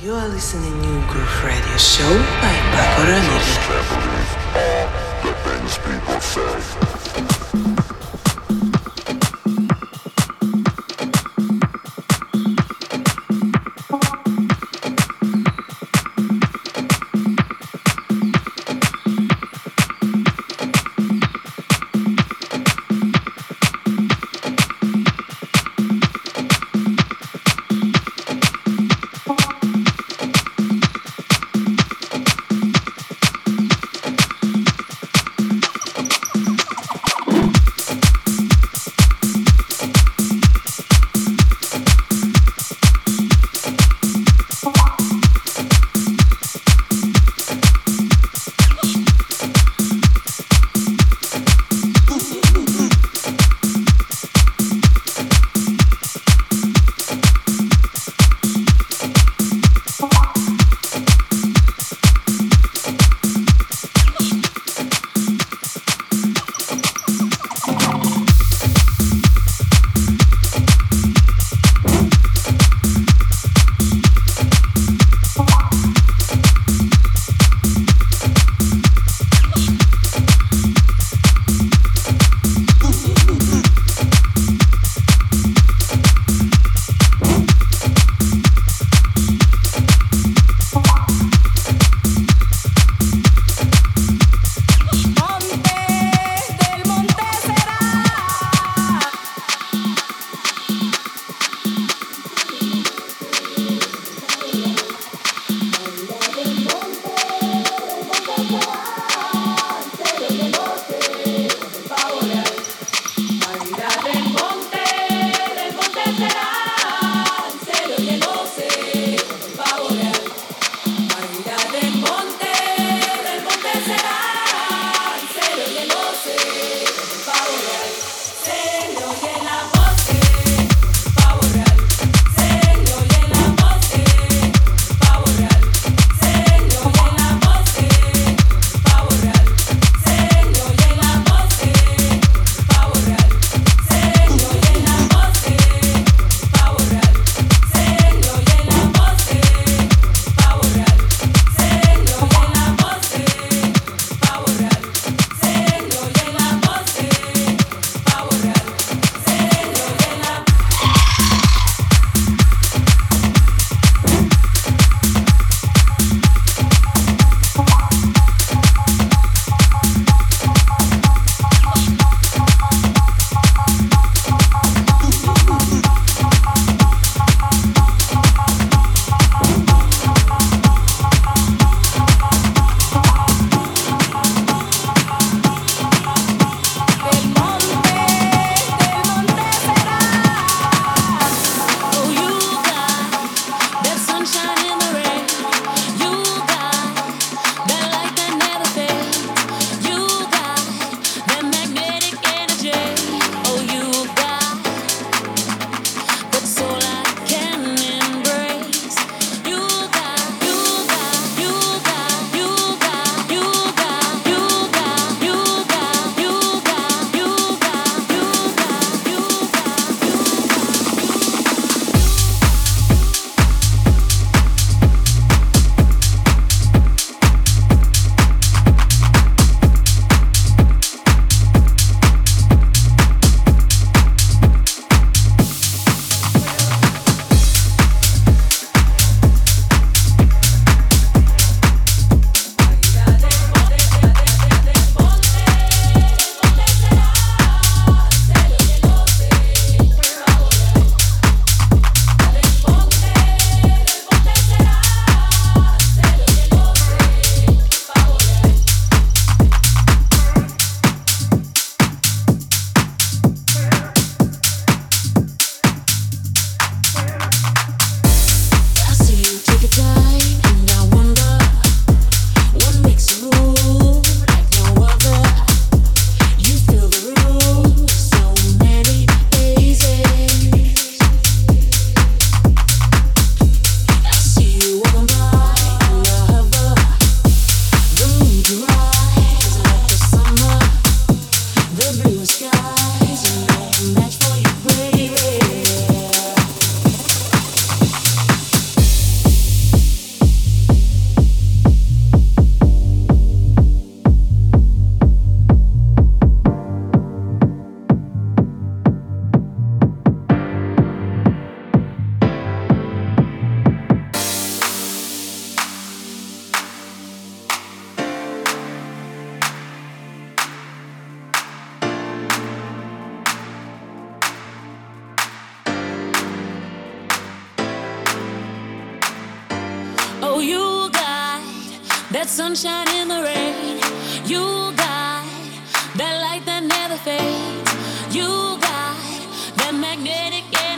You are listening to New Groove Radio Show by Pako Ramirez. the things people say.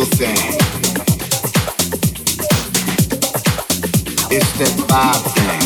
thing. It's that vibe thing.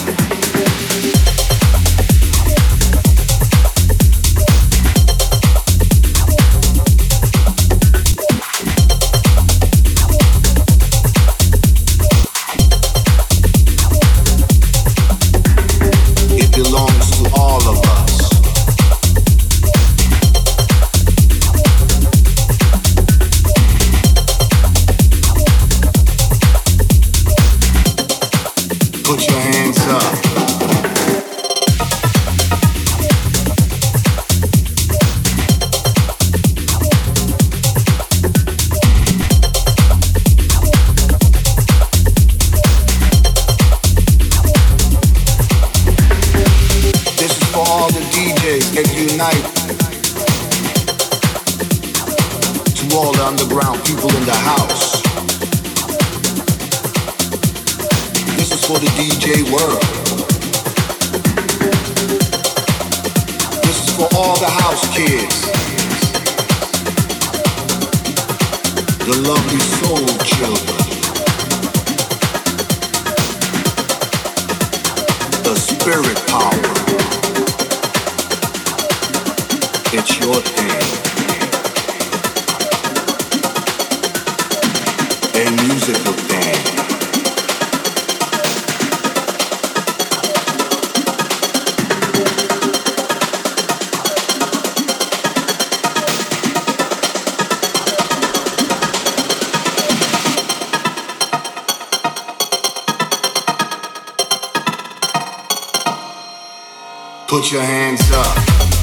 put your hands up.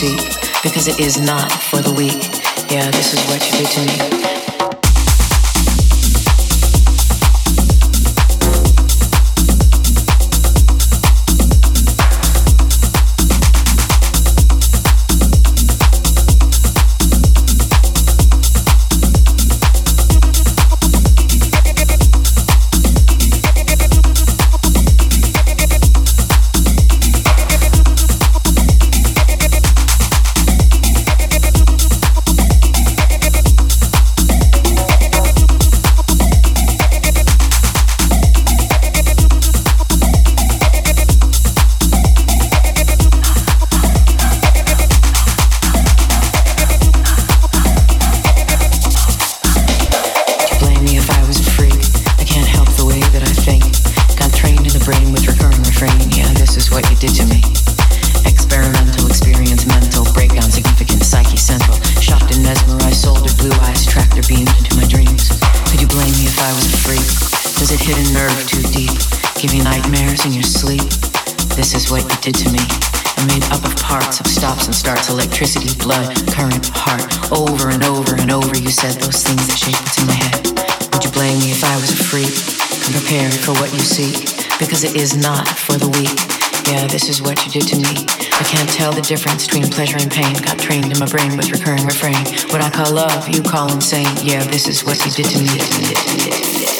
seek because it is not for the weak. Yeah, this is what you did to me. Because it is not for the weak. Yeah, this is what you did to me. I can't tell the difference between pleasure and pain. Got trained in my brain with recurring refrain. What I call love, you call insane. Yeah, this is what you did to me.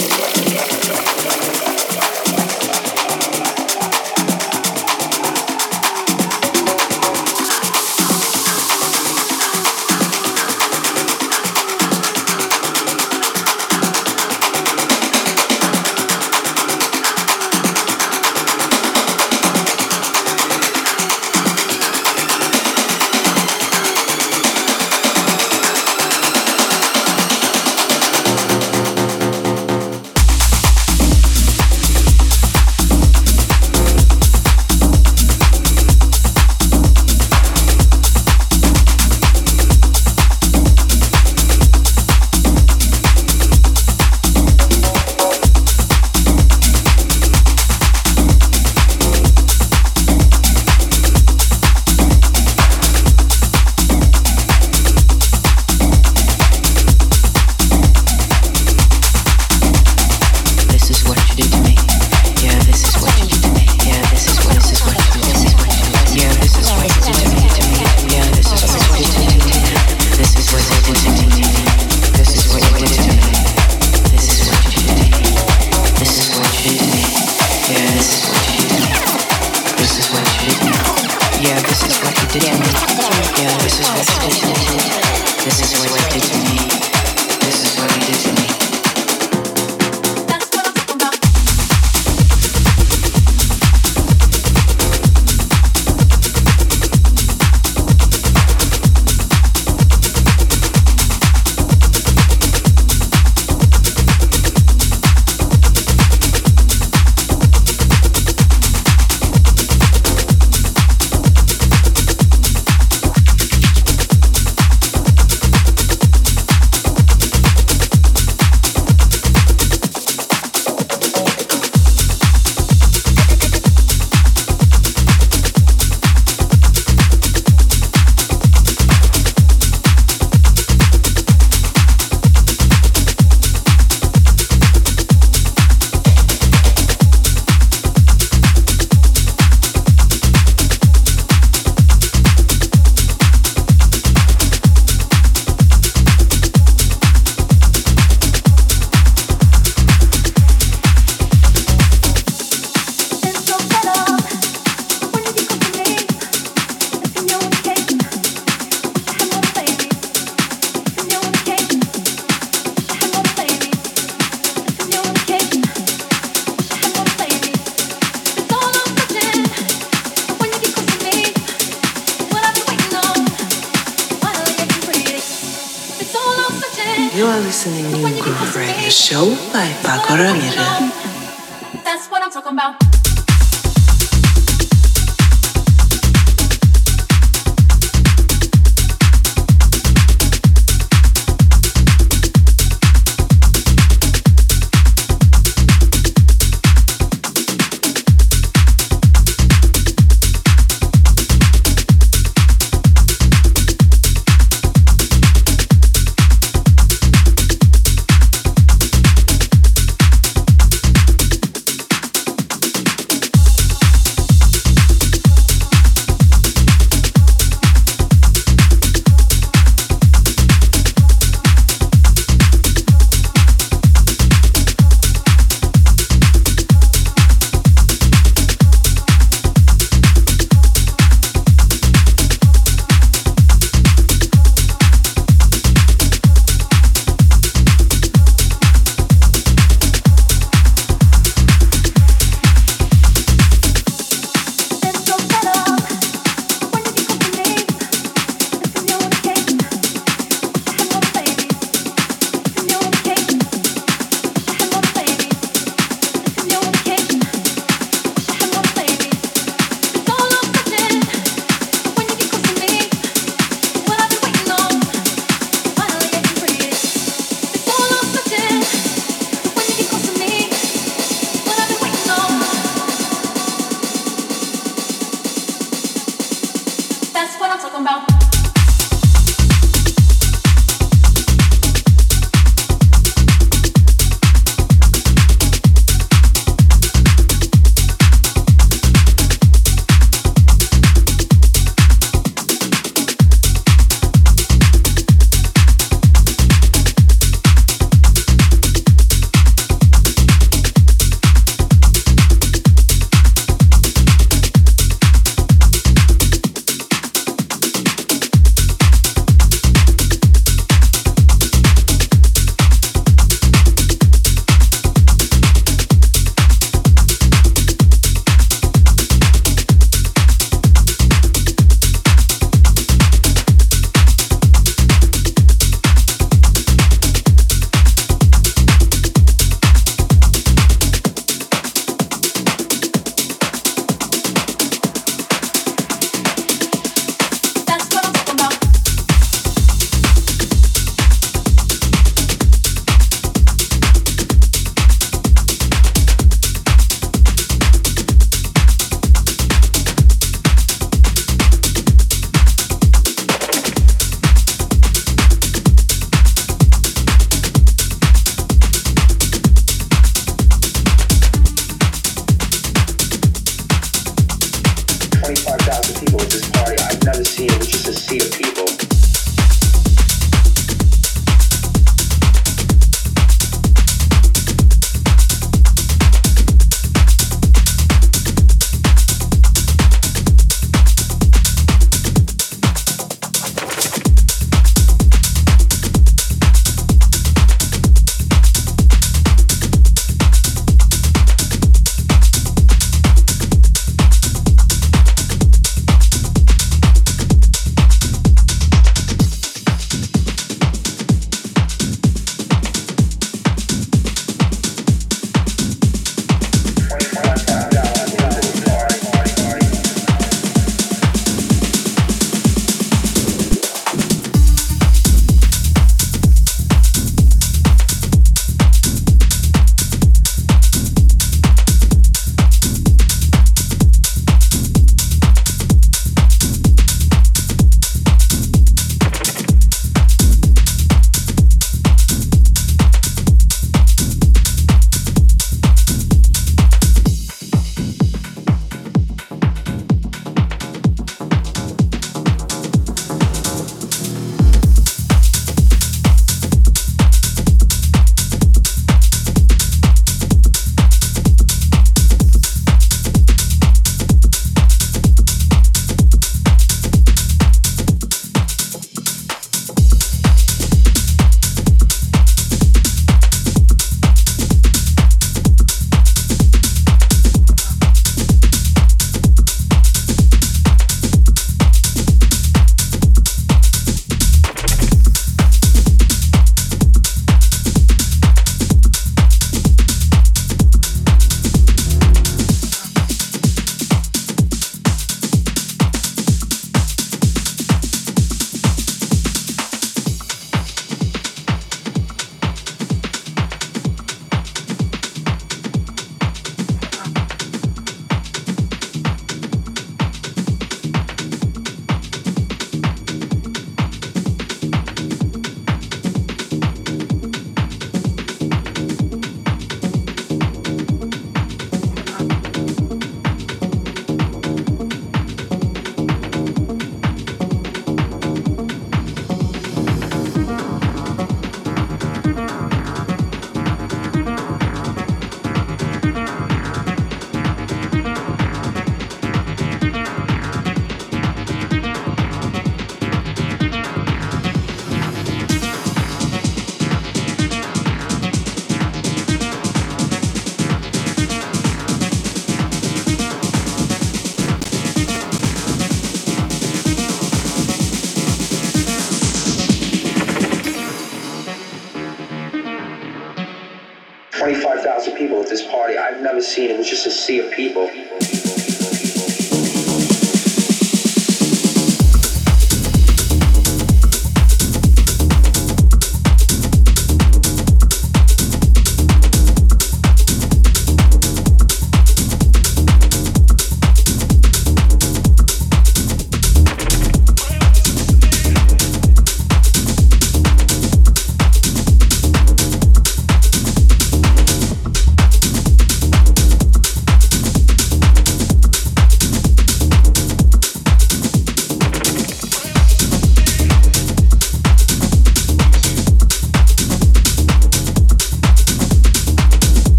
People at this party. I've never seen it. It was just a sea of people.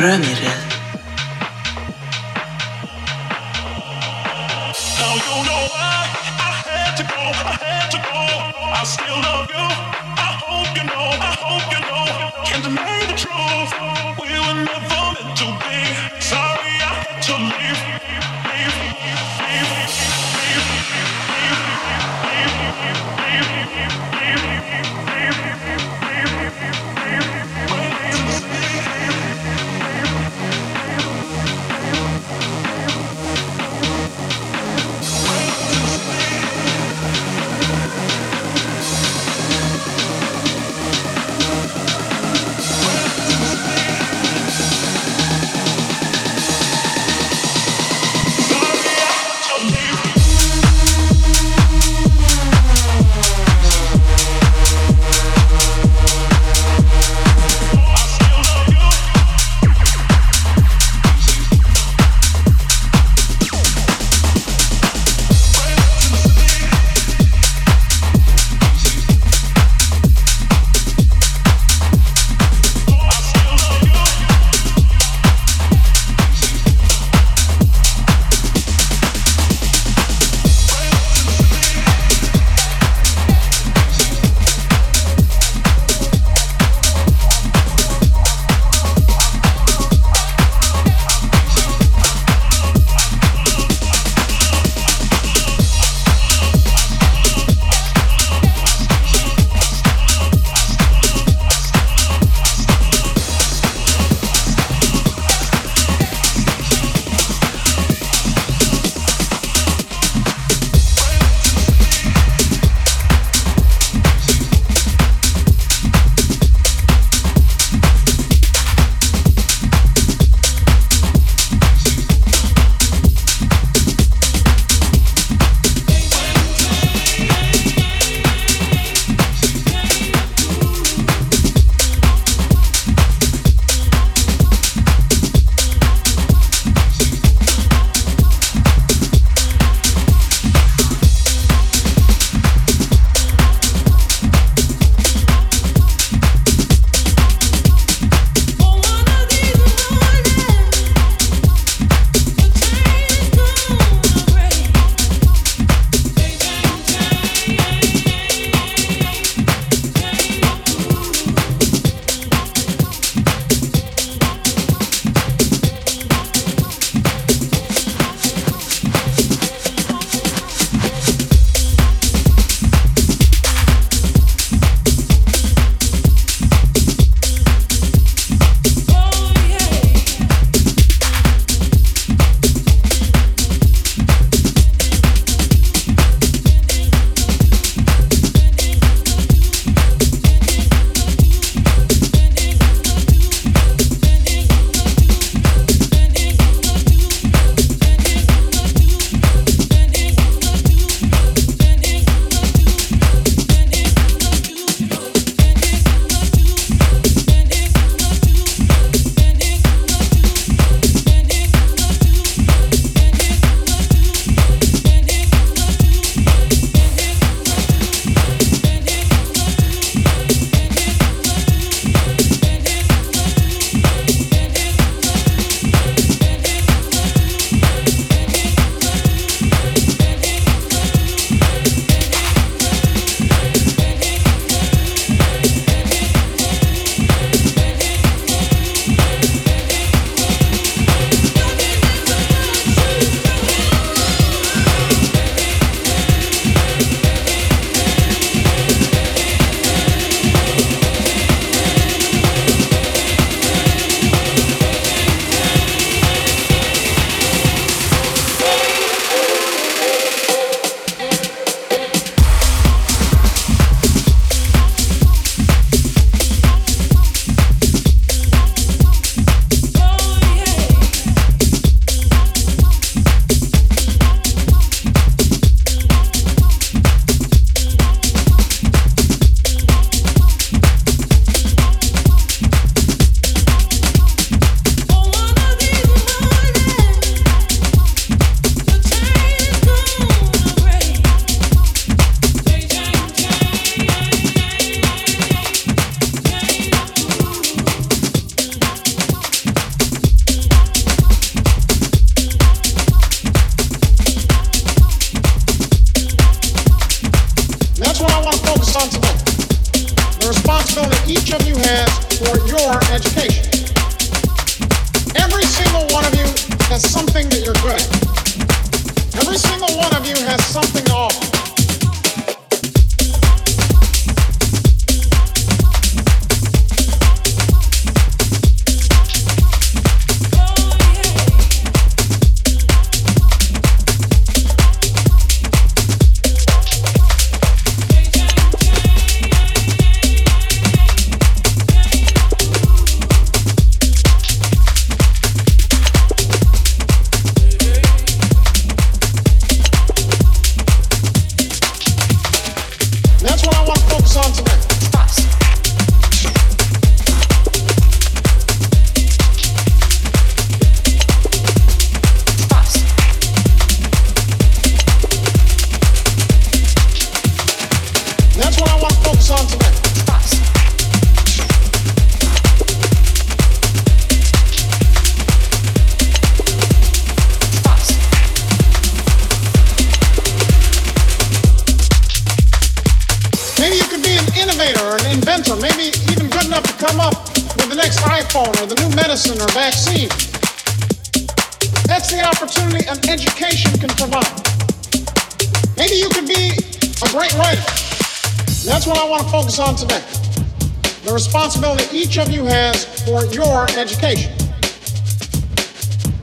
Pako Ramirez. That's what I want to focus on today. The responsibility each of you has for your education.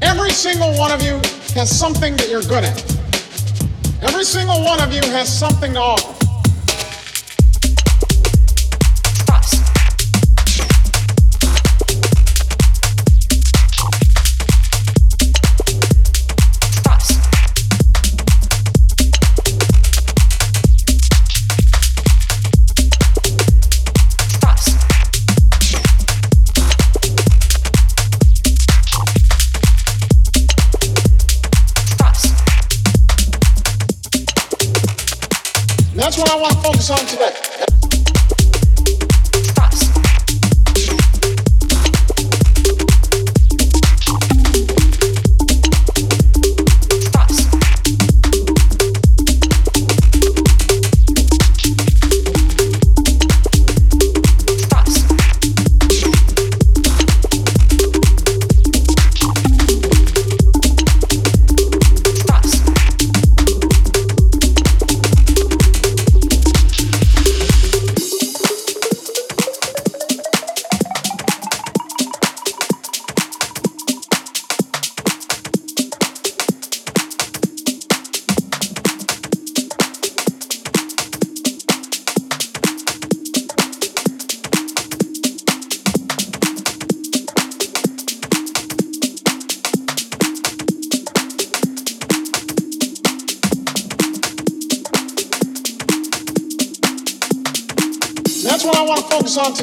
Every single one of you has something that you're good at. Every single one of you has something to offer. That's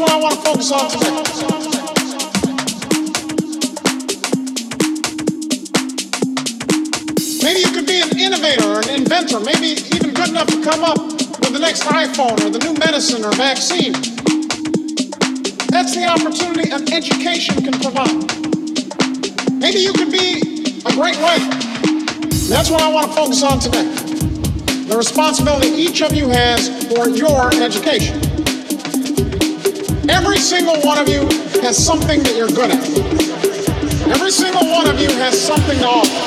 what I want to focus on today. Maybe you could be an innovator or an inventor, maybe even good enough to come up with the next iPhone or the new medicine or vaccine. That's the opportunity an education can provide. Maybe you could be a great writer. That's what I want to focus on today. The responsibility each of you has for your education. Every single one of you has something that you're good at. Every single one of you has something to offer.